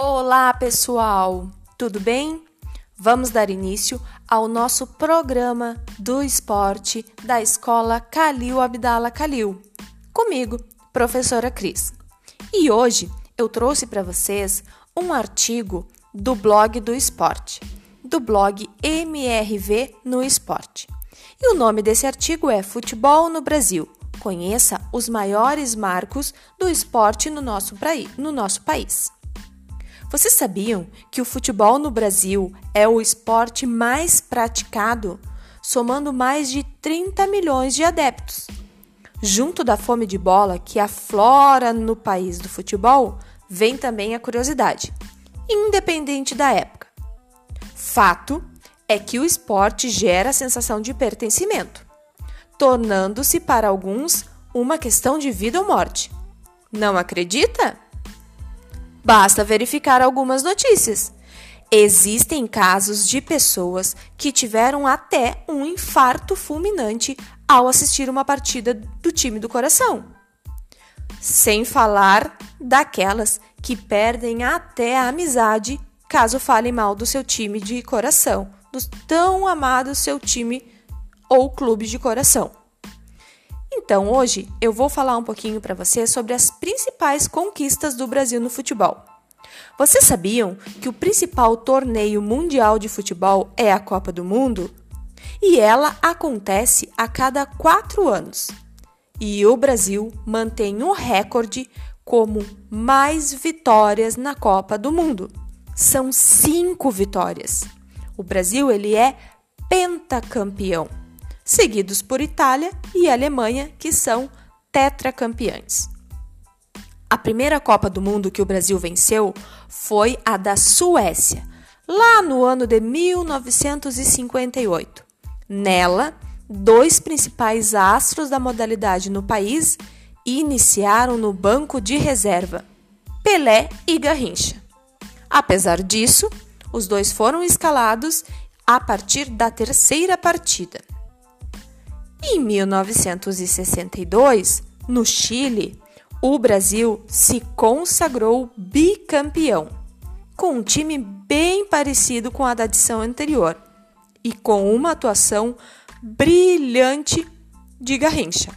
Olá, pessoal! Tudo bem? Vamos dar início ao nosso programa do esporte da Escola Calil Abdala Calil. Comigo, professora Cris. E hoje eu trouxe para vocês um artigo do blog do esporte, do blog MRV no Esporte. E o nome desse artigo é Futebol no Brasil. Conheça os maiores marcos do esporte no nosso, no nosso país. Vocês sabiam que o futebol no Brasil é o esporte mais praticado, somando mais de 30 milhões de adeptos? Junto da fome de bola que aflora no país do futebol, vem também a curiosidade, independente da época. Fato é que o esporte gera a sensação de pertencimento, tornando-se para alguns uma questão de vida ou morte. Não acredita? Basta verificar algumas notícias. Existem casos de pessoas que tiveram até um infarto fulminante ao assistir uma partida do time do coração. Sem falar daquelas que perdem até a amizade caso falem mal do seu time de coração, do tão amado seu time ou clube de coração. Então, hoje eu vou falar um pouquinho para você sobre as principais conquistas do Brasil no futebol. Vocês sabiam que o principal torneio mundial de futebol é a Copa do Mundo? E ela acontece a cada quatro anos. E o Brasil mantém o recorde como mais vitórias na Copa do Mundo. São cinco vitórias. O Brasil ele é pentacampeão seguidos por Itália e Alemanha, que são tetracampeãs. A primeira Copa do Mundo que o Brasil venceu foi a da Suécia, lá no ano de 1958. Nela, dois principais astros da modalidade no país iniciaram no banco de reserva, Pelé e Garrincha. Apesar disso, os dois foram escalados a partir da terceira partida. Em 1962, no Chile, o Brasil se consagrou bicampeão, com um time bem parecido com a da edição anterior e com uma atuação brilhante de Garrincha.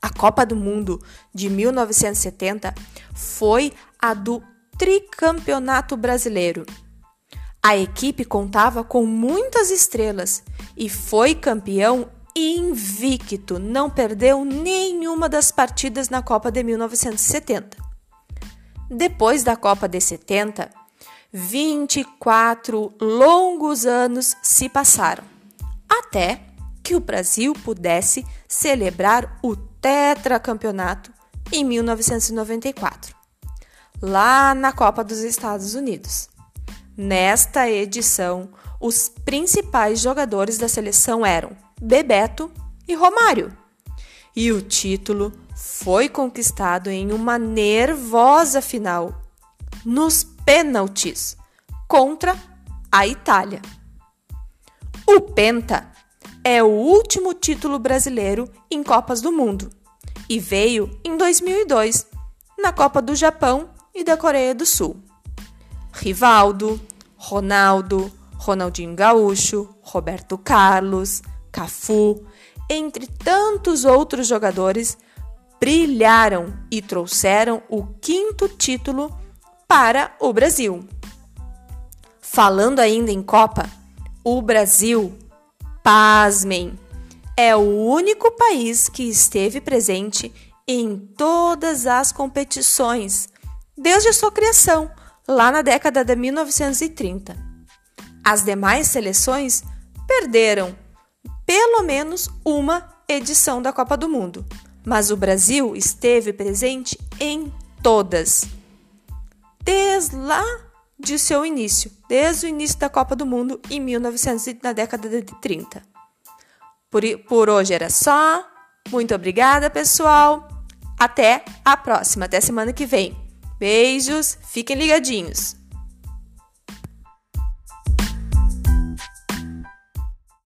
A Copa do Mundo de 1970 foi a do tricampeonato brasileiro. A equipe contava com muitas estrelas e foi campeão invicto, não perdeu nenhuma das partidas na Copa de 1970. Depois da Copa de 70, 24 longos anos se passaram, até que o Brasil pudesse celebrar o tetracampeonato em 1994, lá na Copa dos Estados Unidos. Nesta edição, os principais jogadores da seleção eram Bebeto e Romário. E o título foi conquistado em uma nervosa final nos pênaltis contra a Itália. O Penta é o último título brasileiro em Copas do Mundo e veio em 2002 na Copa do Japão e da Coreia do Sul. Rivaldo, Ronaldo, Ronaldinho Gaúcho, Roberto Carlos, Cafu, entre tantos outros jogadores, brilharam e trouxeram o quinto título para o Brasil. Falando ainda em Copa, o Brasil, pasmem, é o único país que esteve presente em todas as competições desde a sua criação, lá na década de 1930. As demais seleções perderam pelo menos uma edição da Copa do Mundo, mas o Brasil esteve presente em todas. Desde lá de seu início, desde o início da Copa do Mundo em 1900 na década de 30. Por, por hoje era só. Muito obrigada, pessoal. Até a próxima, até semana que vem. Beijos, fiquem ligadinhos.